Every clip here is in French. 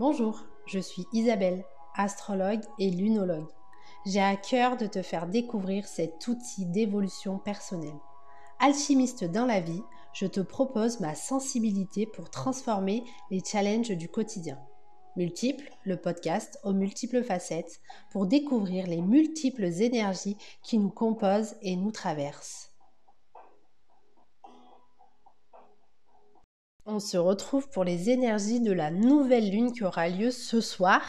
Bonjour, je suis Isabelle, astrologue et lunologue. J'ai à cœur de te faire découvrir cet outil d'évolution personnelle. Alchimiste dans la vie, je te propose ma sensibilité pour transformer les challenges du quotidien. Multiple, le podcast aux multiples facettes pour découvrir les multiples énergies qui nous composent et nous traversent. On se retrouve pour les énergies de la nouvelle lune qui aura lieu ce soir,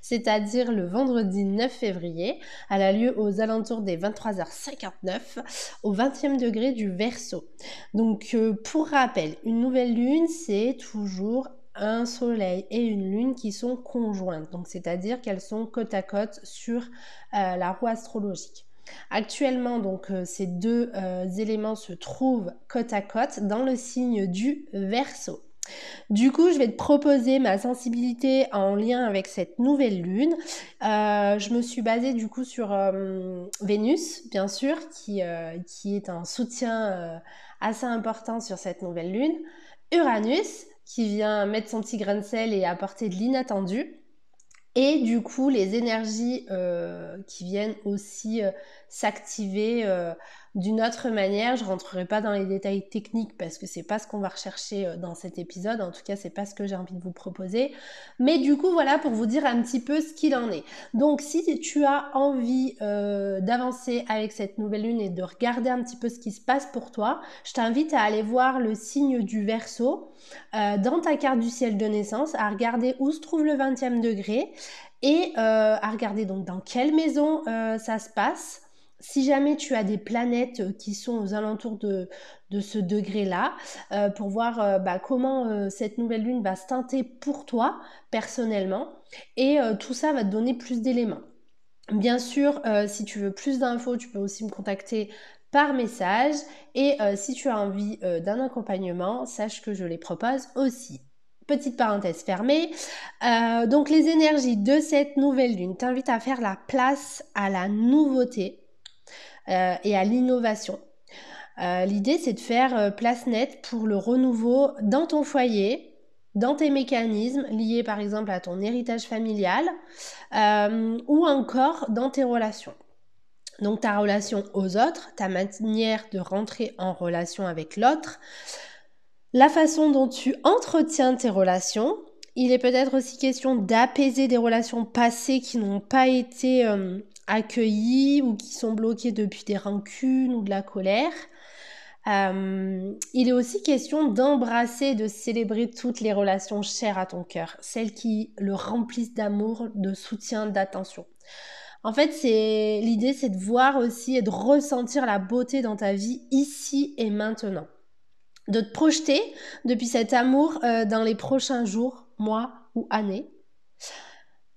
c'est-à-dire le vendredi 9 février. Elle a lieu aux alentours des 23h59 au 20e degré du Verseau. Donc euh, pour rappel, une nouvelle lune, c'est toujours un soleil et une lune qui sont conjointes. Donc c'est-à-dire qu'elles sont côte à côte sur euh, la roue astrologique. Actuellement, donc, euh, ces deux euh, éléments se trouvent côte à côte dans le signe du Verseau. Du coup, je vais te proposer ma sensibilité en lien avec cette nouvelle lune. Euh, je me suis basée du coup sur Vénus, bien sûr, qui, qui, est un soutien assez important sur cette nouvelle lune. Uranus, qui vient mettre son petit grain de sel et apporter de l'inattendu. Et du coup, les énergies qui viennent aussi s'activer euh, d'une autre manière. Je rentrerai pas dans les détails techniques parce que c'est pas ce qu'on va rechercher euh, dans cet épisode. En tout cas, c'est pas ce que j'ai envie de vous proposer. Mais du coup, voilà pour vous dire un petit peu ce qu'il en est. Donc, si tu as envie euh, d'avancer avec cette nouvelle lune et de regarder un petit peu ce qui se passe pour toi, je t'invite à aller voir le signe du Verseau dans ta carte du ciel de naissance, à regarder où se trouve le 20e degré et à regarder donc dans quelle maison ça se passe si jamais tu as des planètes euh, qui sont aux alentours de, ce degré-là, euh, pour voir euh, bah, comment cette nouvelle lune va se teinter pour toi personnellement, et tout ça va te donner plus d'éléments. Bien sûr, si tu veux plus d'infos, tu peux aussi me contacter par message, et si tu as envie d'un accompagnement, sache que je les propose aussi. Petite parenthèse fermée. donc les énergies de cette nouvelle lune t'invitent à faire la place à la nouveauté, euh, et à l'innovation. Euh, l'idée, c'est de faire euh, place nette pour le renouveau dans ton foyer, dans tes mécanismes liés par exemple à ton héritage familial ou encore dans tes relations. Donc ta relation aux autres, ta manière de rentrer en relation avec l'autre, la façon dont tu entretiens tes relations. Il est peut-être aussi question d'apaiser des relations passées qui n'ont pas été accueillis ou qui sont bloqués depuis des rancunes ou de la colère. Euh, il est aussi question d'embrasser, de célébrer toutes les relations chères à ton cœur, celles qui le remplissent d'amour, de soutien, d'attention. En fait, c'est l'idée, c'est de voir aussi et de ressentir la beauté dans ta vie ici et maintenant, de te projeter depuis cet amour euh, dans les prochains jours, mois ou années.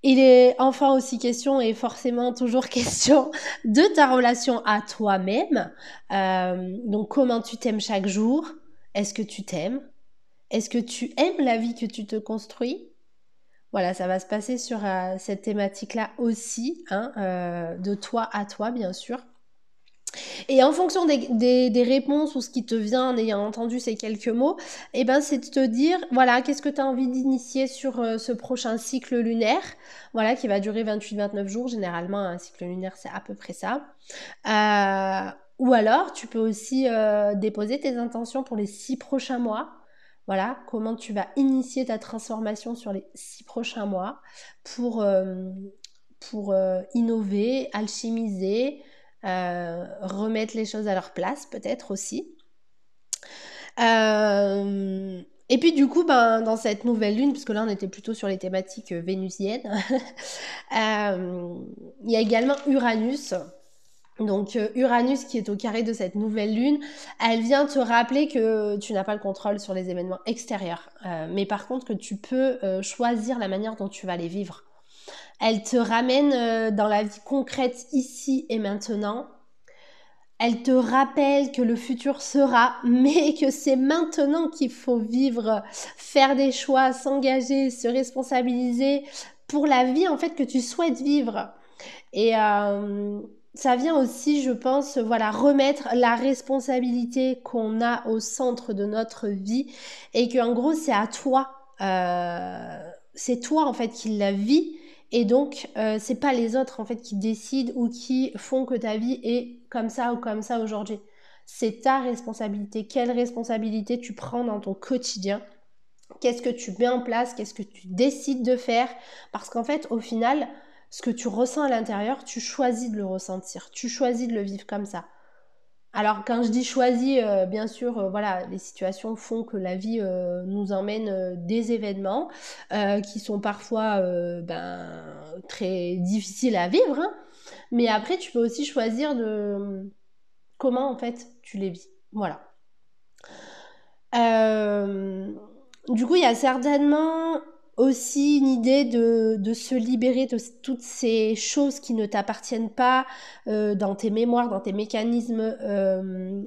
Il est enfin aussi question et forcément toujours question de ta relation à toi-même. Euh, donc comment tu t'aimes chaque jour? Est-ce que tu t'aimes? Est-ce que tu aimes la vie que tu te construis? Voilà, ça va se passer sur euh, cette thématique-là aussi, hein, euh, de toi à toi bien sûr. Et en fonction des, réponses ou ce qui te vient en ayant entendu ces quelques mots, eh ben, c'est de te dire, voilà, qu'est-ce que tu as envie d'initier sur euh, ce prochain cycle lunaire, voilà, qui va durer 28-29 jours. Généralement, un cycle lunaire, c'est à peu près ça. Euh, ou alors, tu peux aussi euh, déposer tes intentions pour les six prochains mois. Voilà, comment tu vas initier ta transformation sur les six prochains mois pour, pour innover, alchimiser, euh, remettre les choses à leur place peut-être aussi. Euh, et puis du coup, ben, dans cette nouvelle lune, puisque là on était plutôt sur les thématiques vénusiennes, euh, il y a également Uranus. Donc Uranus qui est au carré de cette nouvelle lune, elle vient te rappeler que tu n'as pas le contrôle sur les événements extérieurs, mais par contre que tu peux choisir la manière dont tu vas les vivre. Elle te ramène euh, dans la vie concrète ici et maintenant. Elle te rappelle que le futur sera, mais que c'est maintenant qu'il faut vivre, faire des choix, s'engager, se responsabiliser pour la vie en fait que tu souhaites vivre. Et euh, ça vient aussi, je pense, voilà, remettre la responsabilité qu'on a au centre de notre vie et que en gros c'est à toi. Euh, c'est toi en fait qui la vis et donc euh, c'est pas les autres en fait qui décident ou qui font que ta vie est comme ça ou comme ça aujourd'hui. C'est ta responsabilité. Quelle responsabilité tu prends dans ton quotidien? Qu'est-ce que tu mets en place? Qu'est-ce que tu décides de faire? Parce qu'en fait, au final, ce que tu ressens à l'intérieur, tu choisis de le ressentir. Tu choisis de le vivre comme ça. Alors quand je dis choisi, euh, bien sûr, euh, voilà, les situations font que la vie euh, nous emmène des événements qui sont parfois ben, très difficiles à vivre. Hein. Mais après, tu peux aussi choisir de comment en fait tu les vis. Voilà. du coup, il y a certainement aussi une idée de, se libérer de toutes ces choses qui ne t'appartiennent pas euh, dans tes mémoires, dans tes mécanismes. Euh,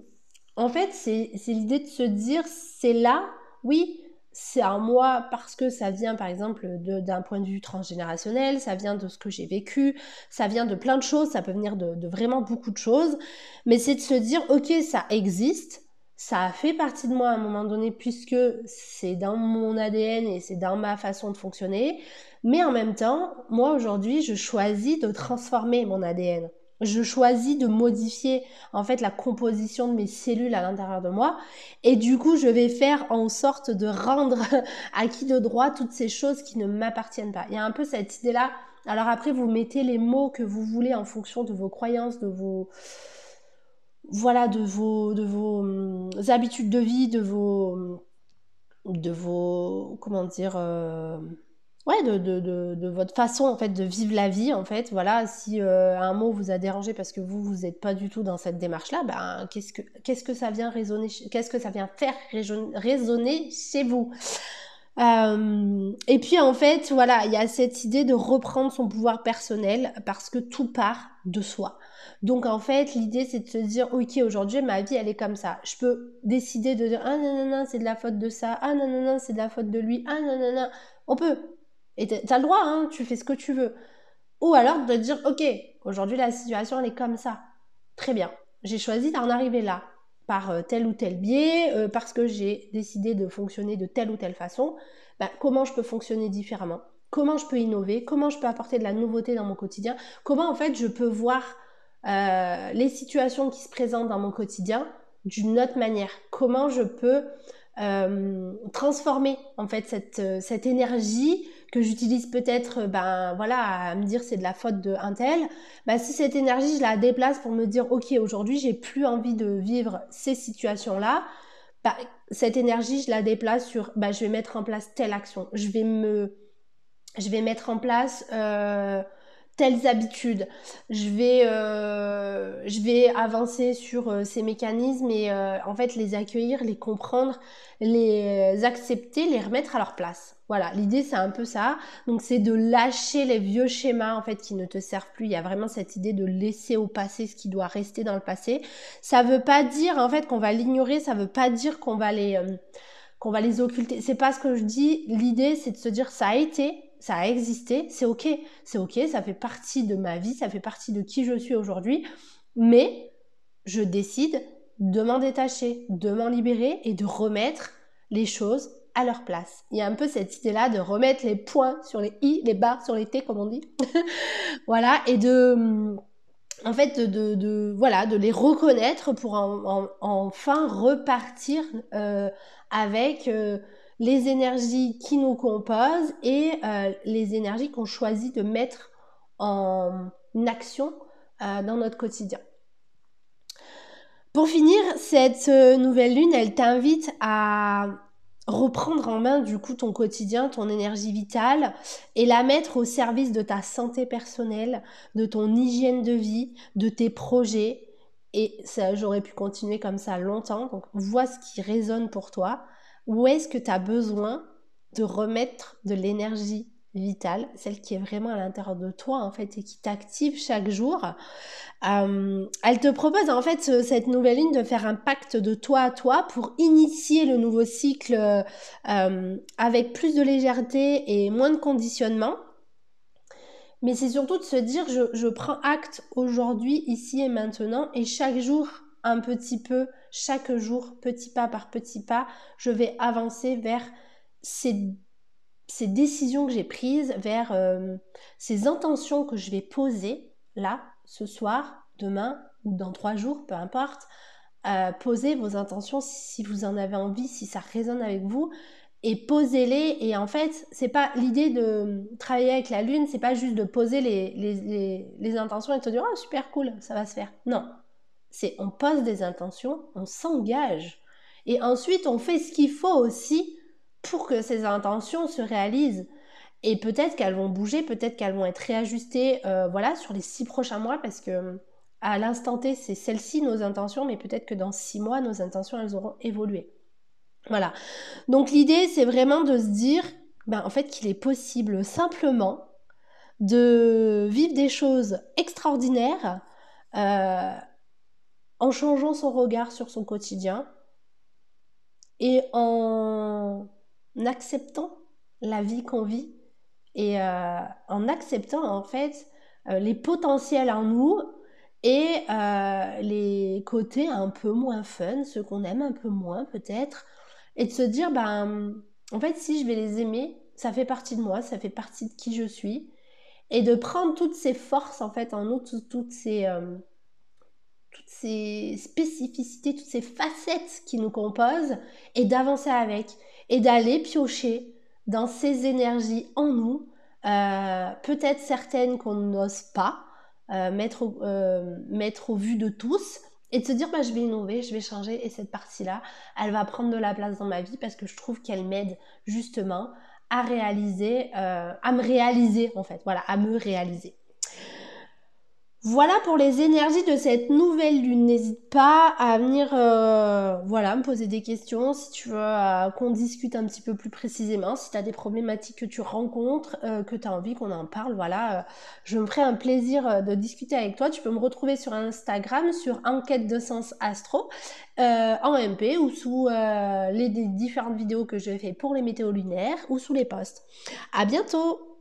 en fait, c'est l'idée de se dire, c'est là, oui, c'est à moi parce que ça vient par exemple d'un point de vue transgénérationnel, ça vient de ce que j'ai vécu, ça vient de plein de choses, ça peut venir de, de vraiment beaucoup de choses, mais c'est de se dire, ok, ça existe, ça a fait partie de moi à un moment donné puisque c'est dans mon ADN et c'est dans ma façon de fonctionner. Mais en même temps, moi aujourd'hui, je choisis de transformer mon ADN. Je choisis de modifier en fait la composition de mes cellules à l'intérieur de moi et du coup, je vais faire en sorte de rendre à qui de droit toutes ces choses qui ne m'appartiennent pas. Il y a un peu cette idée là. Alors après, vous mettez les mots que vous voulez en fonction de vos croyances, de vos voilà, de vos, de vos hum, habitudes de vie, de vos, de vos, comment dire, euh, ouais, de, de, de, votre façon en fait de vivre la vie en fait. Voilà, si euh, un mot vous a dérangé parce que vous vous n'êtes pas du tout dans cette démarche-là, ben qu'est-ce que qu'est-ce que ça vient résonner, qu'est-ce que ça vient faire résonner chez vous? Euh, et puis en fait, voilà, il y a cette idée de reprendre son pouvoir personnel parce que tout part de soi. Donc en fait, l'idée c'est de se dire, ok, aujourd'hui ma vie elle est comme ça. Je peux décider de dire, ah non, non, non, c'est de la faute de ça, ah non, non, non, c'est de la faute de lui, ah non, non, non. On peut. Et t'as le droit, hein, tu fais ce que tu veux. Ou alors de dire, ok, aujourd'hui la situation elle est comme ça. Très bien. J'ai choisi d'en arriver là par euh, tel ou tel biais, euh, parce que j'ai décidé de fonctionner de telle ou telle façon. Bah, comment je peux fonctionner différemment? Comment je peux innover? Comment je peux apporter de la nouveauté dans mon quotidien? Comment en fait je peux voir euh, les situations qui se présentent dans mon quotidien d'une autre manière? Comment je peux transformer en fait cette, cette énergie que j'utilise peut-être ben voilà à me dire c'est de la faute de un tel ben, si cette énergie je la déplace pour me dire ok aujourd'hui j'ai plus envie de vivre ces situations là ben, cette énergie je la déplace sur ben, je vais mettre en place telle action. Je vais me je vais mettre en place euh, telles habitudes. Je vais, euh, je vais avancer sur euh, ces mécanismes et euh, en fait les accueillir, les comprendre, les accepter, les remettre à leur place. Voilà, l'idée c'est un peu ça. Donc c'est de lâcher les vieux schémas en fait qui ne te servent plus. Il y a vraiment cette idée de laisser au passé ce qui doit rester dans le passé. Ça veut pas dire en fait qu'on va l'ignorer, ça veut pas dire qu'on va les qu'on va les occulter. C'est pas ce que je dis. L'idée c'est de se dire ça a été, ça a existé, c'est ok, c'est ok, ça fait partie de ma vie, ça fait partie de qui je suis aujourd'hui, mais je décide de m'en détacher, de m'en libérer et de remettre les choses à leur place. Il y a un peu cette idée-là de remettre les points sur les i, les barres sur les t, comme on dit. voilà, et de en fait de, voilà de les reconnaître pour enfin repartir euh, avec euh, les énergies qui nous composent et euh, les énergies qu'on choisit de mettre en action euh, dans notre quotidien. Pour finir, cette euh, nouvelle lune, elle t'invite à reprendre en main du coup ton quotidien, ton énergie vitale et la mettre au service de ta santé personnelle, de ton hygiène de vie, de tes projets. Et j'aurais pu continuer comme ça longtemps. Donc, vois ce qui résonne pour toi. Où est-ce que tu as besoin de remettre de l'énergie vitale, celle qui est vraiment à l'intérieur de toi en fait et qui t'active chaque jour? Euh, elle te propose en fait cette nouvelle ligne de faire un pacte de toi à toi pour initier le nouveau cycle euh, avec plus de légèreté et moins de conditionnement. Mais c'est surtout de se dire je, je prends acte aujourd'hui, ici et maintenant et chaque jour un petit peu, chaque jour, petit pas par petit pas, je vais avancer vers ces ces décisions que j'ai prises, vers euh, ces intentions que je vais poser là, ce soir, demain ou dans trois jours, peu importe. Euh, posez vos intentions si vous en avez envie, si ça résonne avec vous, et posez-les. Et en fait, c'est pas l'idée de travailler avec la lune, c'est pas juste de poser les, les, les, intentions et de dire oh super cool, ça va se faire. Non, c'est on pose des intentions, on s'engage, et ensuite on fait ce qu'il faut aussi pour que ces intentions se réalisent. Et peut-être qu'elles vont bouger, peut-être qu'elles vont être réajustées, euh, voilà, sur les six prochains mois, parce que à l'instant T, c'est celles-ci nos intentions, mais peut-être que dans six mois, nos intentions, elles auront évolué. Voilà. Donc l'idée, c'est vraiment de se dire, ben, en fait, qu'il est possible simplement de vivre des choses extraordinaires euh, en changeant son regard sur son quotidien et en acceptant la vie qu'on vit et euh, en acceptant en fait euh, les potentiels en nous et les côtés un peu moins fun, ceux qu'on aime un peu moins peut-être, et de se dire, ben, en fait, si je vais les aimer, ça fait partie de moi, ça fait partie de qui je suis, et de prendre toutes ces forces, en fait, en nous, toutes, ces, euh, toutes ces spécificités, toutes ces facettes qui nous composent, et d'avancer avec, et d'aller piocher dans ces énergies en nous, euh, peut-être certaines qu'on n'ose pas euh, mettre, mettre au vu de tous, et de se dire bah, je vais innover, je vais changer et cette partie-là, elle va prendre de la place dans ma vie parce que je trouve qu'elle m'aide justement à réaliser, euh, à me réaliser en fait, voilà, à me réaliser. Voilà pour les énergies de cette nouvelle lune. N'hésite pas à venir euh, voilà, me poser des questions si tu veux euh, qu'on discute un petit peu plus précisément, si tu as des problématiques que tu rencontres, euh, que tu as envie qu'on en parle. Voilà, je me ferai un plaisir de discuter avec toi. Tu peux me retrouver sur Instagram sur Enquête de Sens Astro en MP ou sous les différentes vidéos que je fais pour les météos lunaires ou sous les posts. À bientôt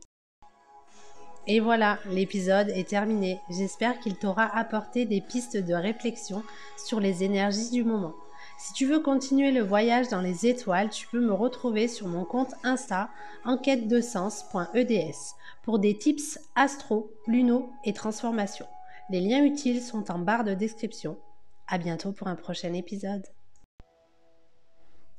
et voilà, l'épisode est terminé. J'espère qu'il t'aura apporté des pistes de réflexion sur les énergies du moment. Si tu veux continuer le voyage dans les étoiles, tu peux me retrouver sur mon compte Insta enquête de sens.eds pour des tips astro, luno et transformation. Les liens utiles sont en barre de description. À bientôt pour un prochain épisode.